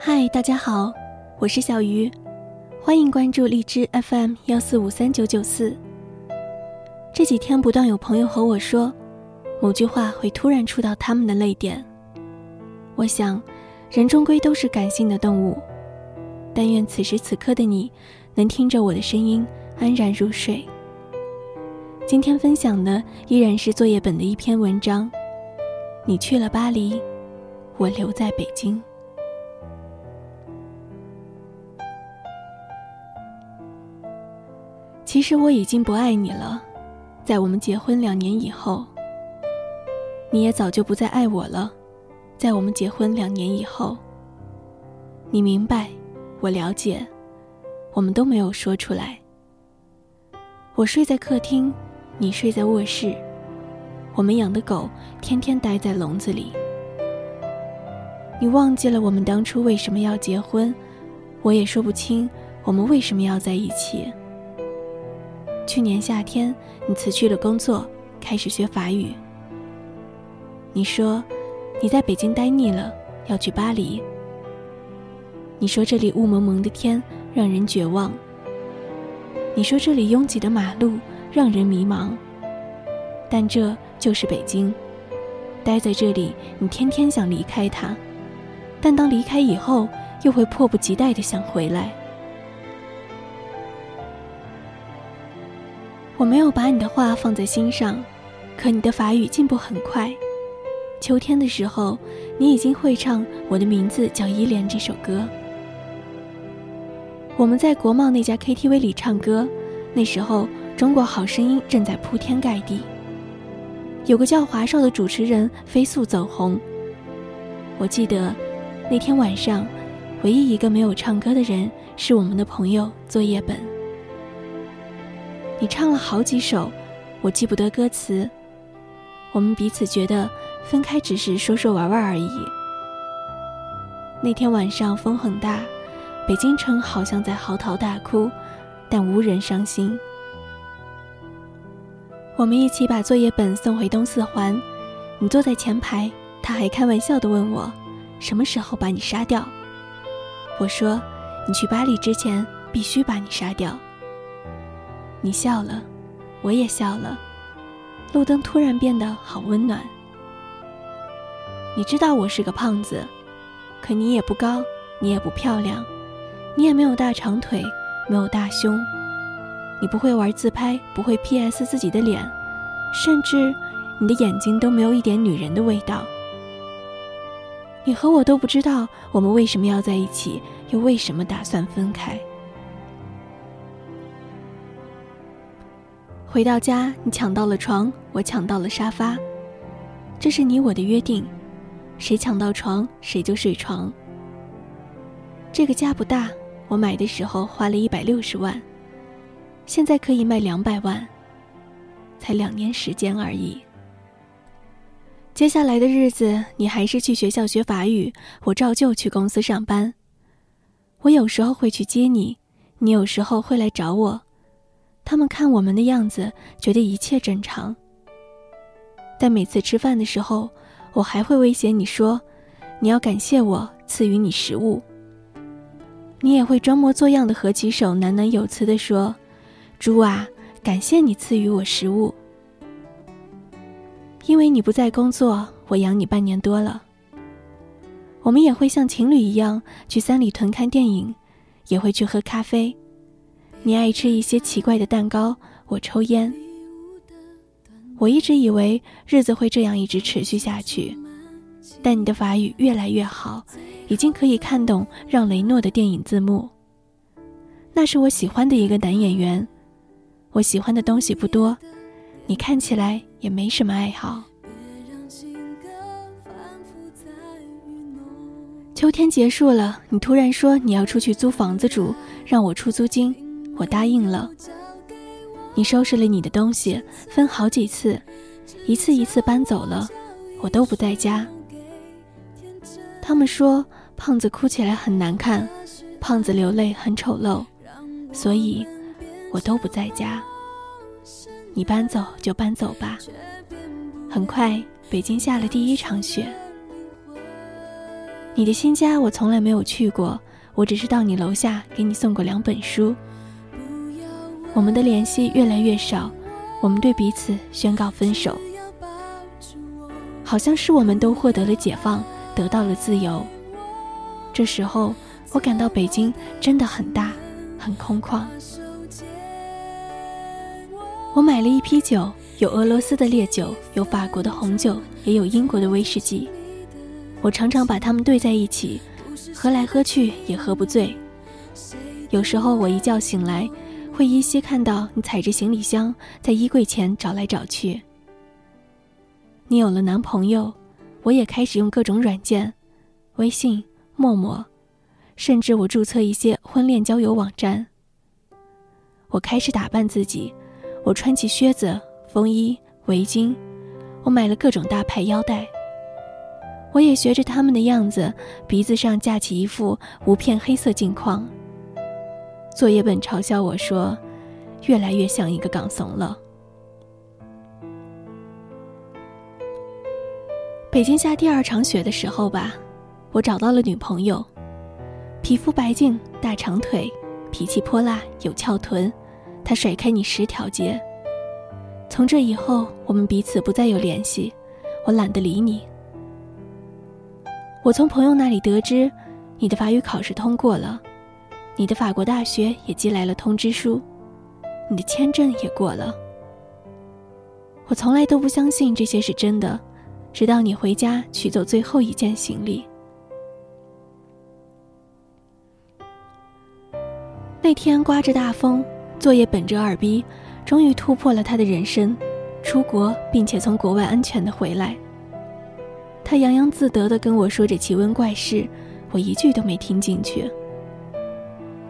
嗨，大家好，我是小鱼，欢迎关注荔枝 FM 幺四五三九九四。这几天不断有朋友和我说，某句话会突然触到他们的泪点。我想，人终归都是感性的动物，但愿此时此刻的你，能听着我的声音安然入睡。今天分享的依然是作业本的一篇文章。你去了巴黎，我留在北京。其实我已经不爱你了，在我们结婚两年以后，你也早就不再爱我了，在我们结婚两年以后。你明白，我了解，我们都没有说出来。我睡在客厅。你睡在卧室，我们养的狗天天待在笼子里。你忘记了我们当初为什么要结婚，我也说不清我们为什么要在一起。去年夏天，你辞去了工作，开始学法语。你说你在北京待腻了，要去巴黎。你说这里雾蒙蒙的天让人绝望。你说这里拥挤的马路。让人迷茫，但这就是北京。待在这里，你天天想离开它，但当离开以后，又会迫不及待的想回来。我没有把你的话放在心上，可你的法语进步很快。秋天的时候，你已经会唱《我的名字叫依莲》这首歌。我们在国贸那家 KTV 里唱歌，那时候。中国好声音正在铺天盖地，有个叫华少的主持人飞速走红。我记得那天晚上，唯一一个没有唱歌的人是我们的朋友作业本。你唱了好几首，我记不得歌词。我们彼此觉得分开只是说说玩玩而已。那天晚上风很大，北京城好像在嚎啕大哭，但无人伤心。我们一起把作业本送回东四环，你坐在前排，他还开玩笑地问我，什么时候把你杀掉？我说，你去巴黎之前必须把你杀掉。你笑了，我也笑了，路灯突然变得好温暖。你知道我是个胖子，可你也不高，你也不漂亮，你也没有大长腿，没有大胸。你不会玩自拍，不会 P.S 自己的脸，甚至你的眼睛都没有一点女人的味道。你和我都不知道我们为什么要在一起，又为什么打算分开。回到家，你抢到了床，我抢到了沙发，这是你我的约定，谁抢到床谁就睡床。这个家不大，我买的时候花了一百六十万。现在可以卖两百万，才两年时间而已。接下来的日子，你还是去学校学法语，我照旧去公司上班。我有时候会去接你，你有时候会来找我。他们看我们的样子，觉得一切正常。但每次吃饭的时候，我还会威胁你说：“你要感谢我赐予你食物。”你也会装模作样的合起手，喃喃有词地说。猪啊，感谢你赐予我食物。因为你不在工作，我养你半年多了。我们也会像情侣一样去三里屯看电影，也会去喝咖啡。你爱吃一些奇怪的蛋糕，我抽烟。我一直以为日子会这样一直持续下去，但你的法语越来越好，已经可以看懂让雷诺的电影字幕。那是我喜欢的一个男演员。我喜欢的东西不多，你看起来也没什么爱好。秋天结束了，你突然说你要出去租房子住，让我出租金，我答应了。你收拾了你的东西，分好几次，一次一次搬走了，我都不在家。他们说胖子哭起来很难看，胖子流泪很丑陋，所以。我都不在家，你搬走就搬走吧。很快，北京下了第一场雪。你的新家我从来没有去过，我只是到你楼下给你送过两本书。我们的联系越来越少，我们对彼此宣告分手，好像是我们都获得了解放，得到了自由。这时候，我感到北京真的很大，很空旷。我买了一批酒，有俄罗斯的烈酒，有法国的红酒，也有英国的威士忌。我常常把它们兑在一起，喝来喝去也喝不醉。有时候我一觉醒来，会依稀看到你踩着行李箱在衣柜前找来找去。你有了男朋友，我也开始用各种软件，微信、陌陌，甚至我注册一些婚恋交友网站。我开始打扮自己。我穿起靴子、风衣、围巾，我买了各种大牌腰带。我也学着他们的样子，鼻子上架起一副无片黑色镜框。作业本嘲笑我说：“越来越像一个港怂了。”北京下第二场雪的时候吧，我找到了女朋友，皮肤白净、大长腿，脾气泼辣、有翘臀。她甩开你十条街。从这以后，我们彼此不再有联系，我懒得理你。我从朋友那里得知，你的法语考试通过了，你的法国大学也寄来了通知书，你的签证也过了。我从来都不相信这些是真的，直到你回家取走最后一件行李。那天刮着大风。作业本着二逼，终于突破了他的人生，出国并且从国外安全的回来。他洋洋自得地跟我说着奇闻怪事，我一句都没听进去。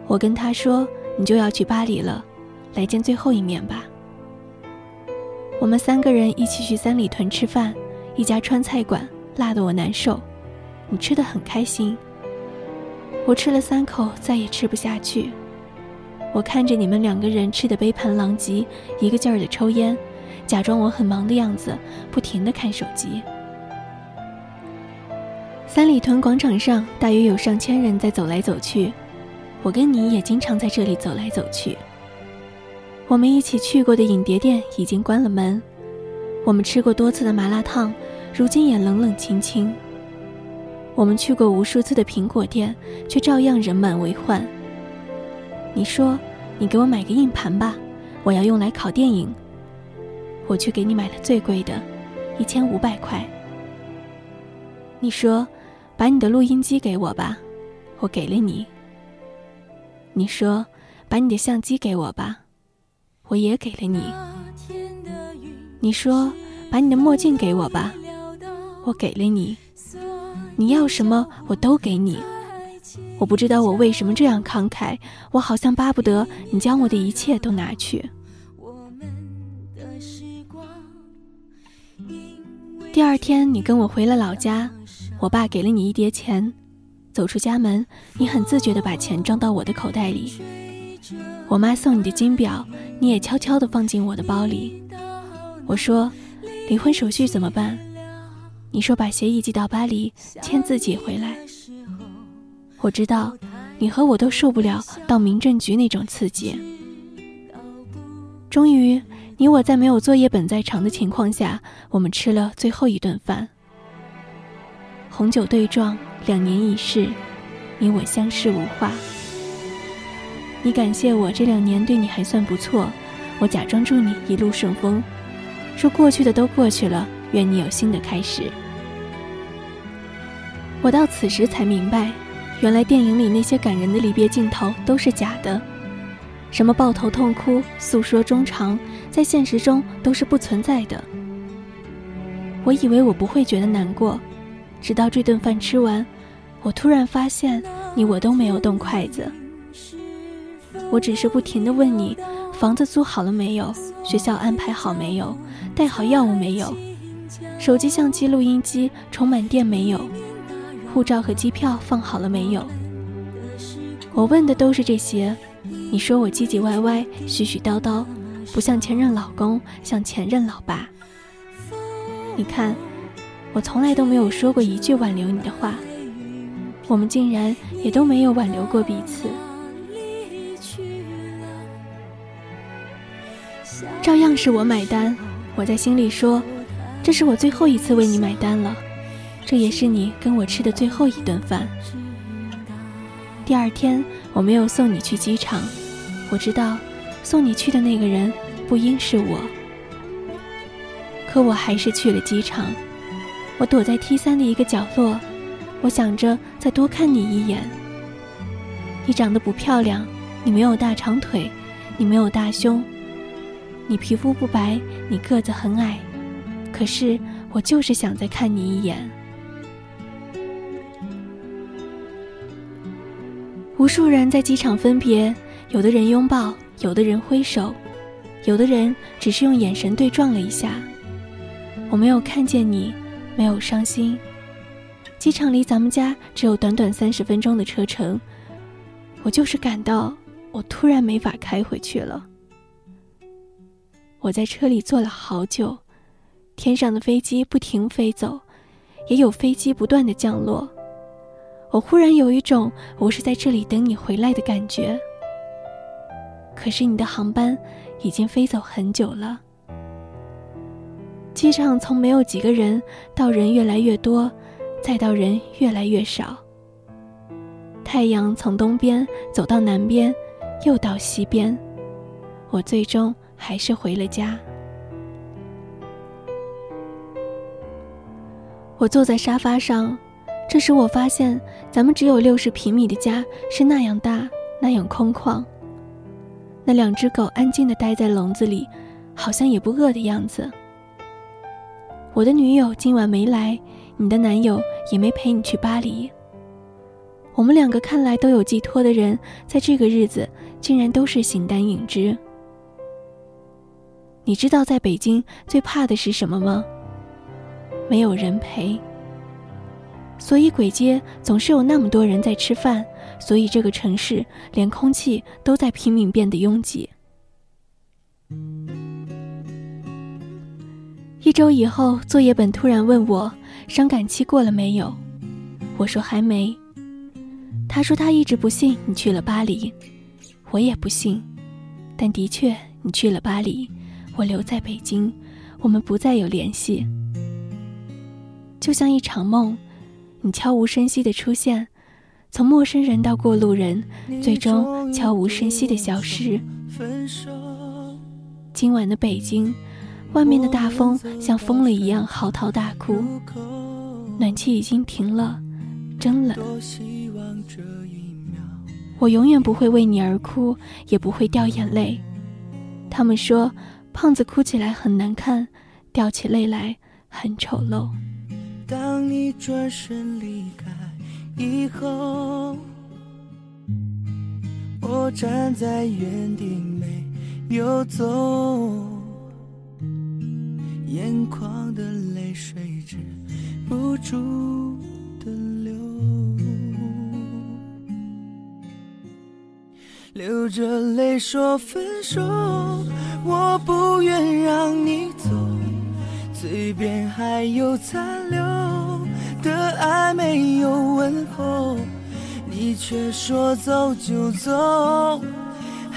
我跟他说：“你就要去巴黎了，来见最后一面吧。”我们三个人一起去三里屯吃饭，一家川菜馆，辣得我难受。你吃的很开心，我吃了三口，再也吃不下去。我看着你们两个人吃的杯盘狼藉，一个劲儿的抽烟，假装我很忙的样子，不停的看手机。三里屯广场上大约有上千人在走来走去，我跟你也经常在这里走来走去。我们一起去过的影碟店已经关了门，我们吃过多次的麻辣烫，如今也冷冷清清。我们去过无数次的苹果店，却照样人满为患。你说：“你给我买个硬盘吧，我要用来拷电影。”我去给你买了最贵的，一千五百块。你说：“把你的录音机给我吧，我给了你。”你说：“把你的相机给我吧，我也给了你。”你说：“把你的墨镜给我吧，我给了你。”你要什么，我都给你。我不知道我为什么这样慷慨，我好像巴不得你将我的一切都拿去。第二天，你跟我回了老家，我爸给了你一叠钱，走出家门，你很自觉地把钱装到我的口袋里。我妈送你的金表，你也悄悄地放进我的包里。我说，离婚手续怎么办？你说把协议寄到巴黎，签字寄回来。我知道，你和我都受不了到民政局那种刺激。终于，你我在没有作业本在场的情况下，我们吃了最后一顿饭。红酒对撞，两年已逝，你我相视无话。你感谢我这两年对你还算不错，我假装祝你一路顺风，说过去的都过去了，愿你有新的开始。我到此时才明白。原来电影里那些感人的离别镜头都是假的，什么抱头痛哭、诉说衷肠，在现实中都是不存在的。我以为我不会觉得难过，直到这顿饭吃完，我突然发现你我都没有动筷子。我只是不停地问你：房子租好了没有？学校安排好没有？带好药物没有？手机、相机、录音机充满电没有？护照和机票放好了没有？我问的都是这些。你说我唧唧歪歪、絮絮叨叨，不像前任老公，像前任老爸。你看，我从来都没有说过一句挽留你的话。我们竟然也都没有挽留过彼此。照样是我买单，我在心里说，这是我最后一次为你买单了，这也是你跟我吃的最后一顿饭。第二天我没有送你去机场，我知道送你去的那个人不应是我，可我还是去了机场。我躲在 T 三的一个角落，我想着再多看你一眼。你长得不漂亮，你没有大长腿，你没有大胸。你皮肤不白，你个子很矮，可是我就是想再看你一眼。无数人在机场分别，有的人拥抱，有的人挥手，有的人只是用眼神对撞了一下。我没有看见你，没有伤心。机场离咱们家只有短短三十分钟的车程，我就是感到我突然没法开回去了。我在车里坐了好久，天上的飞机不停飞走，也有飞机不断的降落。我忽然有一种我是在这里等你回来的感觉。可是你的航班已经飞走很久了。机场从没有几个人到人越来越多，再到人越来越少。太阳从东边走到南边，又到西边，我最终。还是回了家。我坐在沙发上，这时我发现咱们只有六十平米的家是那样大，那样空旷。那两只狗安静的待在笼子里，好像也不饿的样子。我的女友今晚没来，你的男友也没陪你去巴黎。我们两个看来都有寄托的人，在这个日子竟然都是形单影只。你知道在北京最怕的是什么吗？没有人陪。所以鬼街总是有那么多人在吃饭，所以这个城市连空气都在拼命变得拥挤。一周以后，作业本突然问我伤感期过了没有，我说还没。他说他一直不信你去了巴黎，我也不信，但的确你去了巴黎。我留在北京，我们不再有联系，就像一场梦，你悄无声息的出现，从陌生人到过路人，最终悄无声息的消失。今晚的北京，外面的大风像疯了一样嚎啕大哭，暖气已经停了，真冷。我永远不会为你而哭，也不会掉眼泪。他们说。胖子哭起来很难看，掉起泪来很丑陋。当你转身离开以后，我站在原地没有走，眼眶的泪水止不住的流，流着泪说分手。我不愿让你走，嘴边还有残留的爱没有问候，你却说走就走，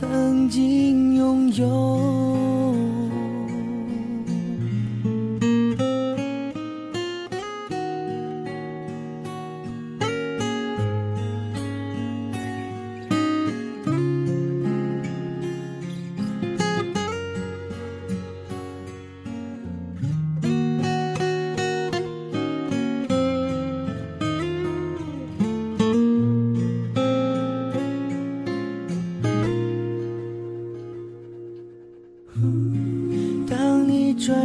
曾经拥有。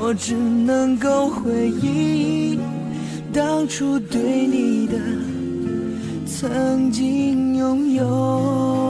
我只能够回忆当初对你的曾经拥有。